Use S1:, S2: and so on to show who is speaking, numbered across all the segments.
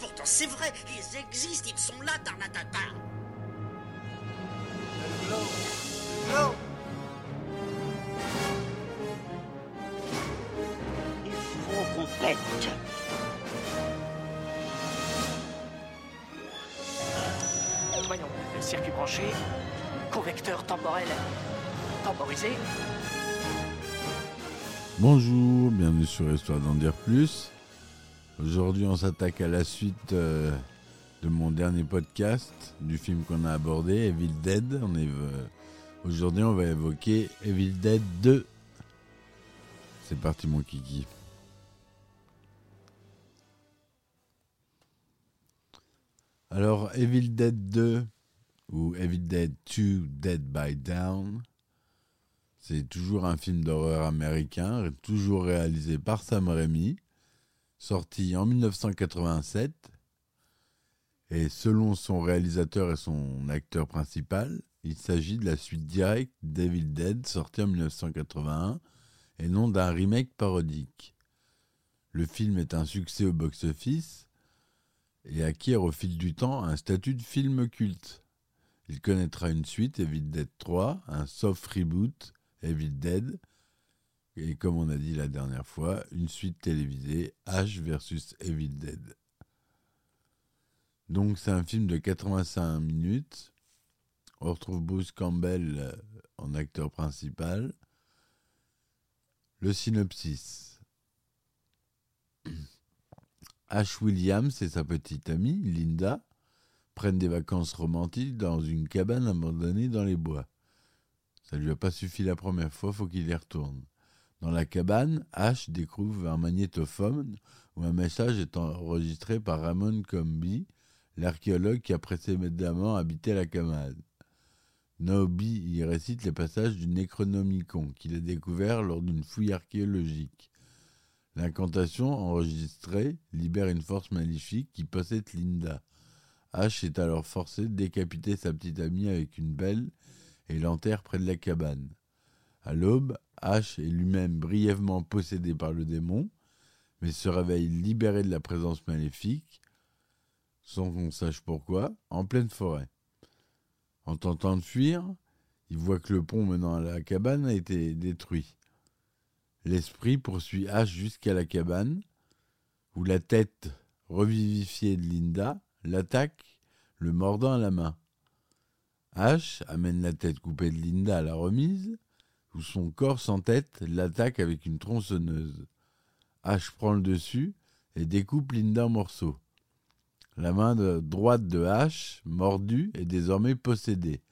S1: pourtant c'est vrai, ils existent, ils sont là, Tarnatata.
S2: Il faut qu'on pète.
S3: Voyons, le circuit branché, convecteur temporel temporisé.
S4: Bonjour, bienvenue sur Histoire d'en dire plus. Aujourd'hui, on s'attaque à la suite euh, de mon dernier podcast du film qu'on a abordé, Evil Dead. Euh, Aujourd'hui, on va évoquer Evil Dead 2. C'est parti, mon kiki. Alors, Evil Dead 2 ou Evil Dead 2 Dead by Down, c'est toujours un film d'horreur américain, toujours réalisé par Sam Raimi, sorti en 1987. Et selon son réalisateur et son acteur principal, il s'agit de la suite directe d'Evil Dead, sorti en 1981, et non d'un remake parodique. Le film est un succès au box-office et acquiert au fil du temps un statut de film culte. Il connaîtra une suite, Evil Dead 3, un soft reboot, Evil Dead, et comme on a dit la dernière fois, une suite télévisée, H versus Evil Dead. Donc c'est un film de 85 minutes. On retrouve Bruce Campbell euh, en acteur principal. Le synopsis. Ash Williams et sa petite amie, Linda, prennent des vacances romantiques dans une cabane abandonnée dans les bois. Ça lui a pas suffi la première fois, faut qu'il y retourne. Dans la cabane, Ash découvre un magnétophone où un message est enregistré par Ramon Comby, l'archéologue qui a précédemment habité la cabane. Naobi y récite les passages du Necronomicon qu'il a découvert lors d'une fouille archéologique. L'incantation enregistrée libère une force maléfique qui possède Linda. Ash est alors forcé de décapiter sa petite amie avec une belle et l'enterre près de la cabane. À l'aube, Ash est lui-même brièvement possédé par le démon, mais se réveille libéré de la présence maléfique, sans qu'on sache pourquoi, en pleine forêt. En tentant de fuir, il voit que le pont menant à la cabane a été détruit. L'esprit poursuit Ash jusqu'à la cabane, où la tête revivifiée de Linda l'attaque, le mordant à la main. Ash amène la tête coupée de Linda à la remise, où son corps sans tête l'attaque avec une tronçonneuse. Ash prend le dessus et découpe Linda en morceaux. La main droite de Ash, mordue, est désormais possédée.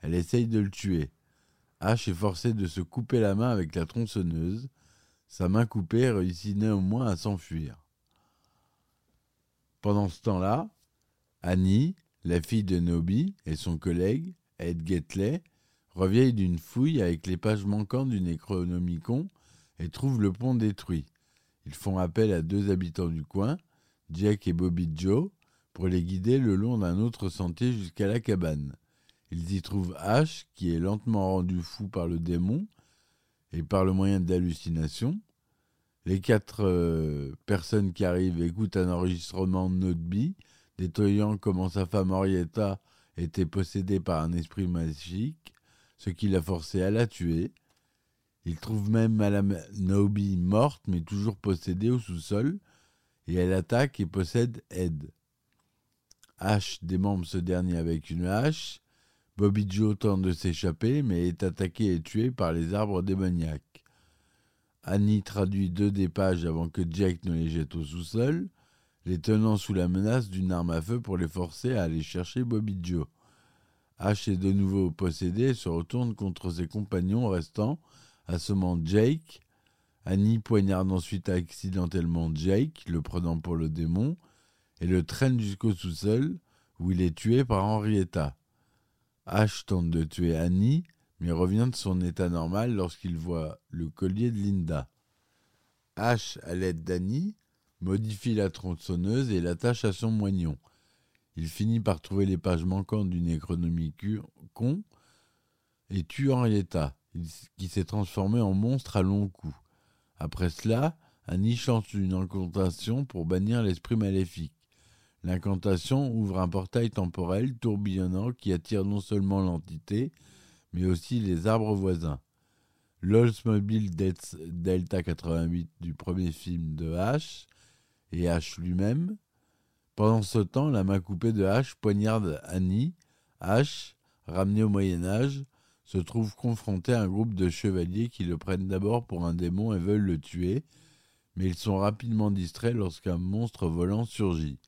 S4: Elle essaye de le tuer. Ash est forcé de se couper la main avec la tronçonneuse. Sa main coupée réussit néanmoins à s'enfuir. Pendant ce temps-là, Annie, la fille de Nobi, et son collègue, Ed Getley, reviennent d'une fouille avec les pages manquantes du Necronomicon et trouvent le pont détruit. Ils font appel à deux habitants du coin, Jack et Bobby Joe, pour les guider le long d'un autre sentier jusqu'à la cabane. Ils y trouvent Ash, qui est lentement rendu fou par le démon et par le moyen d'hallucination. Les quatre euh, personnes qui arrivent écoutent un enregistrement de Noteby, détaillant comment sa femme Henrietta était possédée par un esprit magique, ce qui l'a forcé à la tuer. Ils trouvent même Madame Nobi morte, mais toujours possédée au sous-sol, et elle attaque et possède Ed. Ash démembre ce dernier avec une hache. Bobby Joe tente de s'échapper, mais est attaqué et tué par les arbres démoniaques. Annie traduit deux des pages avant que Jack ne les jette au sous-sol, les tenant sous la menace d'une arme à feu pour les forcer à aller chercher Bobby Joe. Ash est de nouveau possédé et se retourne contre ses compagnons restants, assommant Jake. Annie poignarde ensuite accidentellement Jake, le prenant pour le démon, et le traîne jusqu'au sous-sol, où il est tué par Henrietta. Ash tente de tuer Annie, mais revient de son état normal lorsqu'il voit le collier de Linda. Ash, à l'aide d'Annie, modifie la tronçonneuse et l'attache à son moignon. Il finit par trouver les pages manquantes du Necronomicon et tue Henrietta, qui s'est transformé en monstre à long cou. Après cela, Annie chante une incantation pour bannir l'esprit maléfique. L'incantation ouvre un portail temporel tourbillonnant qui attire non seulement l'entité, mais aussi les arbres voisins. L'Oldsmobile Delta 88 du premier film de H et H lui-même. Pendant ce temps, la main coupée de H poignarde Annie. H, ramené au Moyen Âge, se trouve confronté à un groupe de chevaliers qui le prennent d'abord pour un démon et veulent le tuer, mais ils sont rapidement distraits lorsqu'un monstre volant surgit.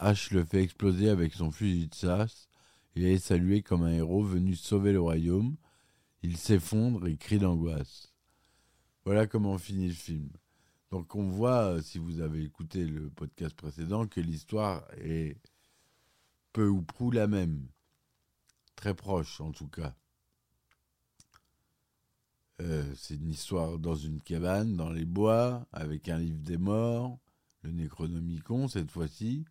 S4: H le fait exploser avec son fusil de chasse et est salué comme un héros venu sauver le royaume. Il s'effondre et crie d'angoisse. Voilà comment finit le film. Donc on voit, euh, si vous avez écouté le podcast précédent, que l'histoire est peu ou prou la même. Très proche en tout cas. Euh, c'est une histoire dans une cabane, dans les bois, avec un livre des morts, le Necronomicon cette fois-ci.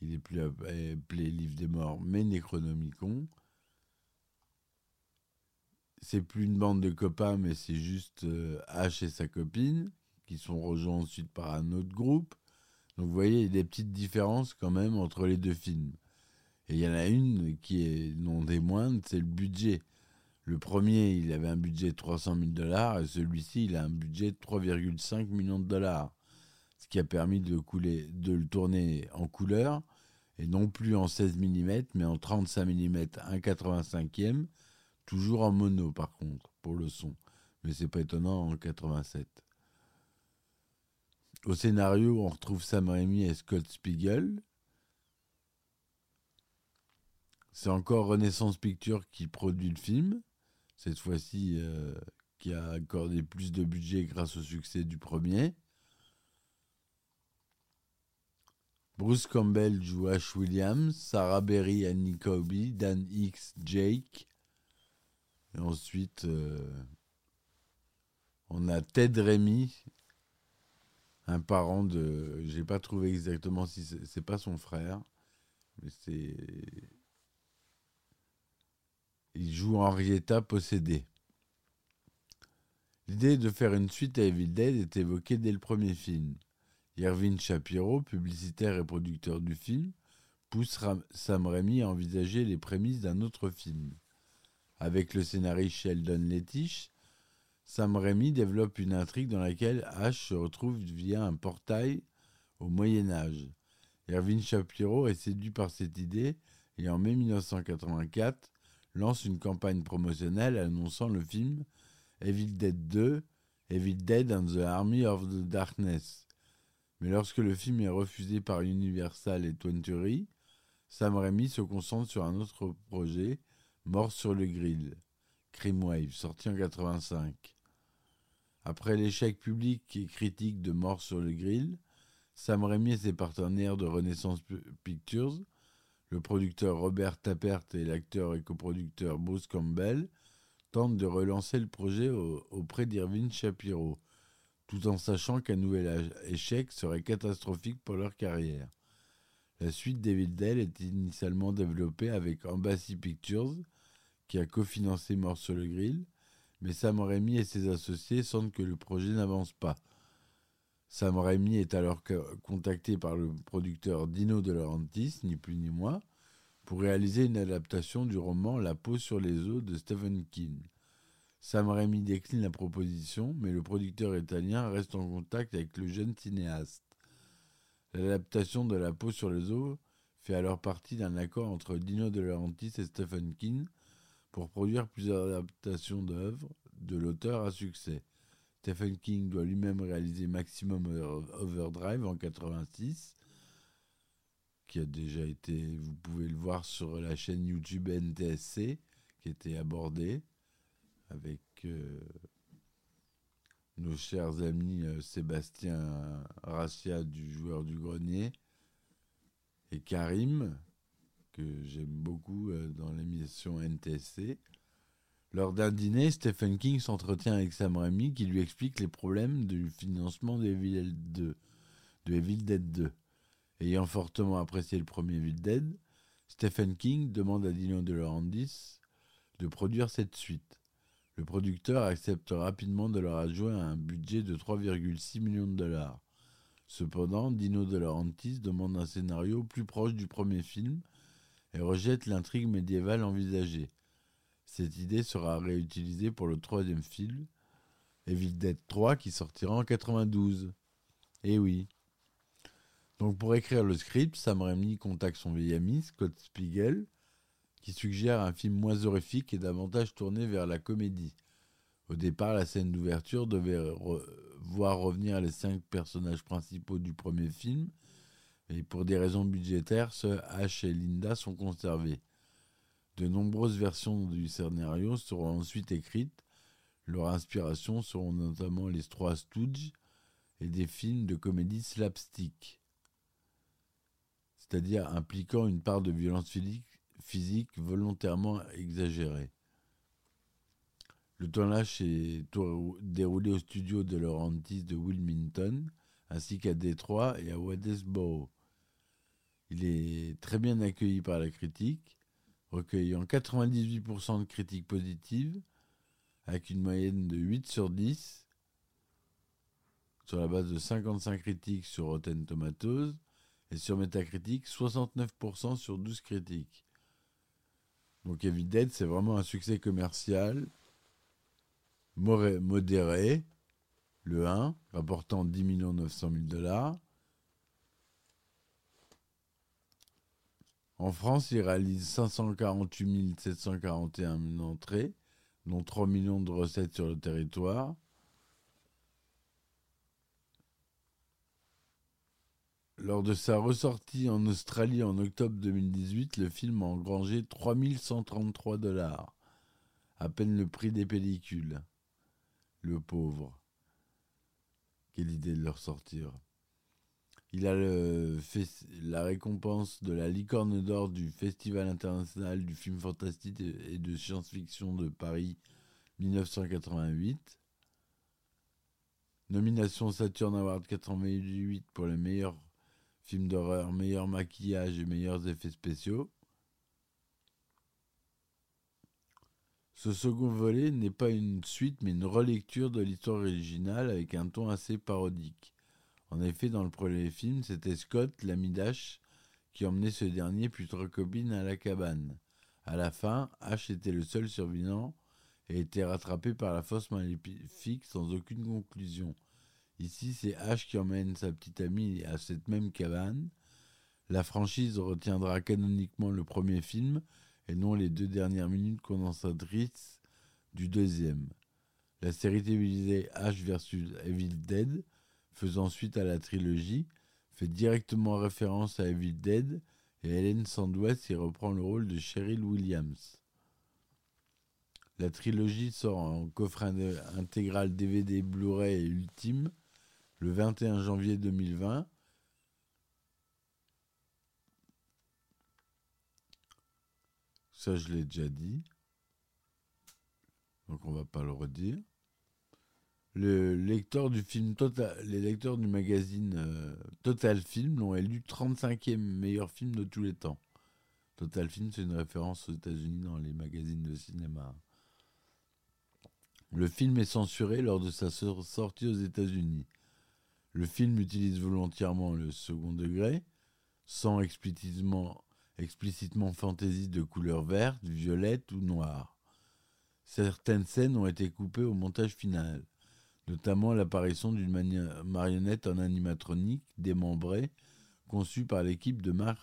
S4: Il est plus appelé Livre des morts, mais Necronomicon c'est plus une bande de copains, mais c'est juste euh, H et sa copine, qui sont rejoints ensuite par un autre groupe. Donc vous voyez, il y a des petites différences quand même entre les deux films. Et il y en a une qui est non des moindres, c'est le budget. Le premier, il avait un budget de 300 000 dollars, et celui-ci, il a un budget de 3,5 millions de dollars. Ce qui a permis de, couler, de le tourner en couleur, et non plus en 16 mm, mais en 35 mm 1,85e, Toujours en mono, par contre, pour le son. Mais c'est pas étonnant en 87. Au scénario, on retrouve Sam Raimi et Scott Spiegel. C'est encore Renaissance Pictures qui produit le film. Cette fois-ci, euh, qui a accordé plus de budget grâce au succès du premier. Bruce Campbell joue Ash Williams, Sarah Berry, Annie Kobe, Dan Hicks, Jake, et ensuite, euh, on a Ted Rémy, un parent de. J'ai pas trouvé exactement si c'est pas son frère, mais c'est. Il joue Henrietta possédée. L'idée de faire une suite à Evil Dead est évoquée dès le premier film. Irving Shapiro, publicitaire et producteur du film, pousse Sam Raimi à envisager les prémices d'un autre film. Avec le scénariste Sheldon Lettich, Sam Raimi développe une intrigue dans laquelle Ash se retrouve via un portail au Moyen Âge. Erwin Shapiro est séduit par cette idée et en mai 1984 lance une campagne promotionnelle annonçant le film Evil Dead 2, Evil Dead and the Army of the Darkness. Mais lorsque le film est refusé par Universal et Twenty, Sam Raimi se concentre sur un autre projet, Mort sur le grill, Wave, sorti en 85. Après l'échec public et critique de Mort sur le grill, Sam Raimi et ses partenaires de Renaissance Pictures, le producteur Robert Tappert et l'acteur et coproducteur Bruce Campbell, tentent de relancer le projet auprès d'Irving Shapiro, tout en sachant qu'un nouvel échec serait catastrophique pour leur carrière. La suite d'Evil Dead est initialement développée avec Embassy Pictures, qui a cofinancé Mort sur le Grill, mais Sam Raimi et ses associés sentent que le projet n'avance pas. Sam Raimi est alors contacté par le producteur Dino De Laurentiis, ni plus ni moins, pour réaliser une adaptation du roman La peau sur les os de Stephen King. Sam Raimi décline la proposition, mais le producteur italien reste en contact avec le jeune cinéaste. L'adaptation de La peau sur les os fait alors partie d'un accord entre Dino De Laurentiis et Stephen King, pour produire plusieurs adaptations d'œuvres de l'auteur à succès. Stephen King doit lui-même réaliser Maximum Overdrive en 86, qui a déjà été, vous pouvez le voir sur la chaîne YouTube NTSC, qui était abordé avec euh, nos chers amis euh, Sébastien Rassia du joueur du grenier et Karim que j'aime beaucoup euh, dans l'émission NTSC. Lors d'un dîner, Stephen King s'entretient avec Sam Raimi qui lui explique les problèmes du financement de Evil, 2, de Evil Dead 2. Ayant fortement apprécié le premier Evil Dead, Stephen King demande à Dino De Laurentiis de produire cette suite. Le producteur accepte rapidement de leur adjoindre un budget de 3,6 millions de dollars. Cependant, Dino De Laurentiis demande un scénario plus proche du premier film et rejette l'intrigue médiévale envisagée. Cette idée sera réutilisée pour le troisième film, Evil Dead 3, qui sortira en 92. Eh oui. Donc pour écrire le script, Sam Raimi contacte son vieil ami Scott Spiegel, qui suggère un film moins horrifique et davantage tourné vers la comédie. Au départ, la scène d'ouverture devait voir revenir les cinq personnages principaux du premier film, et pour des raisons budgétaires, ce Ash et Linda sont conservés. De nombreuses versions du scénario seront ensuite écrites. Leur inspiration seront notamment les Trois Stooges et des films de comédie slapstick, c'est-à-dire impliquant une part de violence physique volontairement exagérée. Le tournage s'est déroulé au studio de Laurentis de Wilmington, ainsi qu'à Détroit et à Wadesboro. Il est très bien accueilli par la critique, recueillant 98% de critiques positives, avec une moyenne de 8 sur 10, sur la base de 55 critiques sur Rotten Tomatoes, et sur Metacritic, 69% sur 12 critiques. Donc Evil Dead, c'est vraiment un succès commercial modéré, le 1, rapportant 10 900 000 dollars. En France, il réalise 548 741 entrées, dont 3 millions de recettes sur le territoire. Lors de sa ressortie en Australie en octobre 2018, le film a engrangé 3133 dollars, à peine le prix des pellicules le pauvre. Quelle idée de le ressortir. Il a le, la récompense de la licorne d'or du Festival international du film fantastique et de science-fiction de Paris 1988. Nomination Saturn Award 88 pour les meilleurs films d'horreur, meilleur maquillage et meilleurs effets spéciaux. Ce second volet n'est pas une suite mais une relecture de l'histoire originale avec un ton assez parodique. En effet, dans le premier film, c'était Scott, l'ami d'Ash, qui emmenait ce dernier puis trois à la cabane. À la fin, Ash était le seul survivant et était rattrapé par la force maléfique sans aucune conclusion. Ici, c'est Ash qui emmène sa petite amie à cette même cabane. La franchise retiendra canoniquement le premier film et non les deux dernières minutes condensatrices du deuxième. La série télévisée H vs Evil Dead, faisant suite à la trilogie, fait directement référence à Evil Dead et Helen Sandwest y reprend le rôle de Cheryl Williams. La trilogie sort en coffret intégral DVD Blu-ray et Ultime le 21 janvier 2020 Ça, je l'ai déjà dit. Donc, on va pas le redire. Le lecteur du les lecteurs du magazine euh, Total Film l'ont élu 35e meilleur film de tous les temps. Total Film, c'est une référence aux États-Unis dans les magazines de cinéma. Le film est censuré lors de sa sortie aux États-Unis. Le film utilise volontairement le second degré, sans explicitement explicitement fantaisie de couleur verte, violette ou noire. Certaines scènes ont été coupées au montage final, notamment l'apparition d'une marionnette en animatronique démembrée conçue par l'équipe de Mark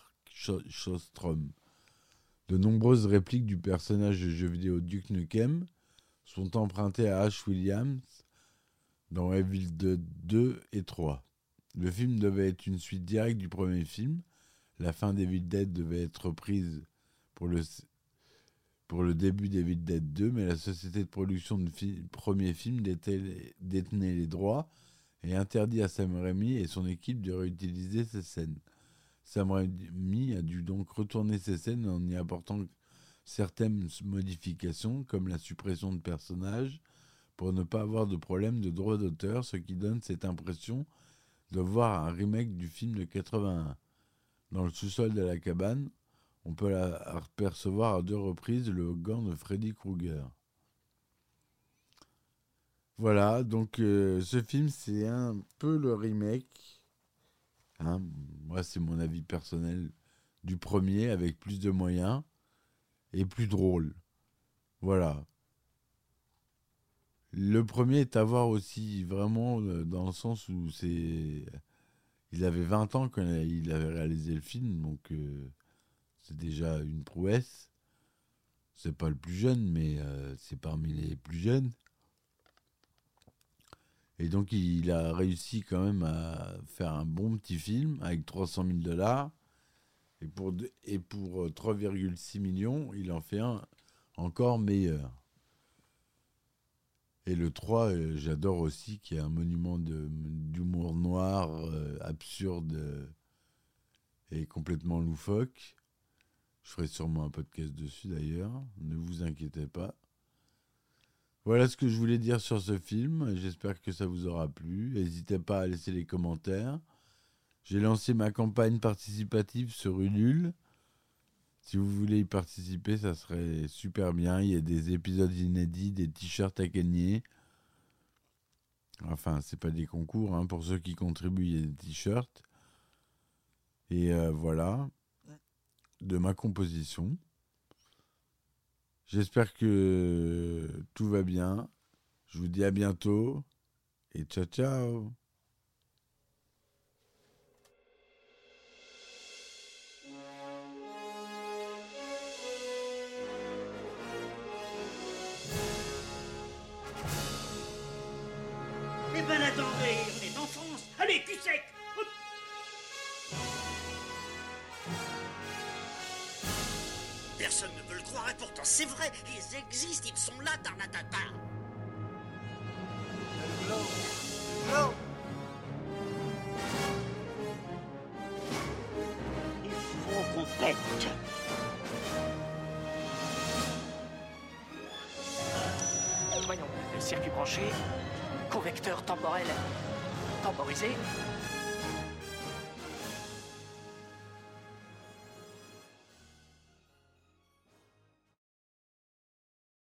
S4: Shostrom. De nombreuses répliques du personnage de jeu vidéo Duke Nukem sont empruntées à Ash Williams dans Evil 2 et 3. Le film devait être une suite directe du premier film, la fin d'Evil Dead devait être prise pour le, pour le début d'Evil Dead 2, mais la société de production du premier film détenait les droits et interdit à Sam Raimi et son équipe de réutiliser ces scènes. Sam Raimi a dû donc retourner ces scènes en y apportant certaines modifications, comme la suppression de personnages, pour ne pas avoir de problème de droit d'auteur, ce qui donne cette impression de voir un remake du film de 81. Dans le sous-sol de la cabane, on peut la- apercevoir à deux reprises le gant de Freddy Krueger. Voilà, donc euh, ce film, c'est un peu le remake. hein, moi, c'est mon avis personnel du premier, avec plus de moyens et plus drôle. Voilà. Le premier est à voir aussi vraiment euh, dans le sens où c'est. Il avait 20 ans quand il avait réalisé le film, donc euh, c'est déjà une prouesse. C'est pas le plus jeune, mais euh, c'est parmi les plus jeunes. Et donc il a réussi quand même à faire un bon petit film avec 300 000 dollars. Et pour, et pour euh, 3,6 millions, il en fait un encore meilleur. Et le 3, euh, j'adore aussi, qui est un monument d'humour noir, euh, absurde euh, et complètement loufoque. Je ferai sûrement un podcast dessus d'ailleurs, ne vous inquiétez pas. Voilà ce que je voulais dire sur ce film. J'espère que ça vous aura plu. N'hésitez pas à laisser les commentaires. J'ai lancé ma campagne participative sur Ulule. Si vous voulez y participer, ça serait super bien. Il y a des épisodes inédits, des t-shirts à gagner. Enfin, c'est pas des concours. hein. Pour ceux qui contribuent, il y a des t-shirts. Et euh, voilà, de ma composition. J'espère que tout va bien. Je vous dis à bientôt. Et ciao ciao
S2: Eh ben attendez, on est en France. Allez, cul sec
S1: Personne ne veut le croire et pourtant c'est vrai, ils existent, ils sont là, Tarnatata.
S2: Il faut qu'on pète.
S3: Voyons, le circuit branché, convecteur temporel temporisé,